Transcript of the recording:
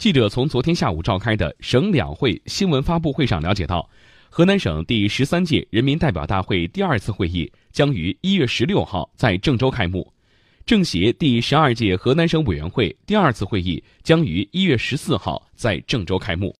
记者从昨天下午召开的省两会新闻发布会上了解到河南省第十三届人民代表大会第二次会议将于一月十六号在郑州开幕政协第十二届河南省委员会第二次会议将于一月十四号在郑州开幕。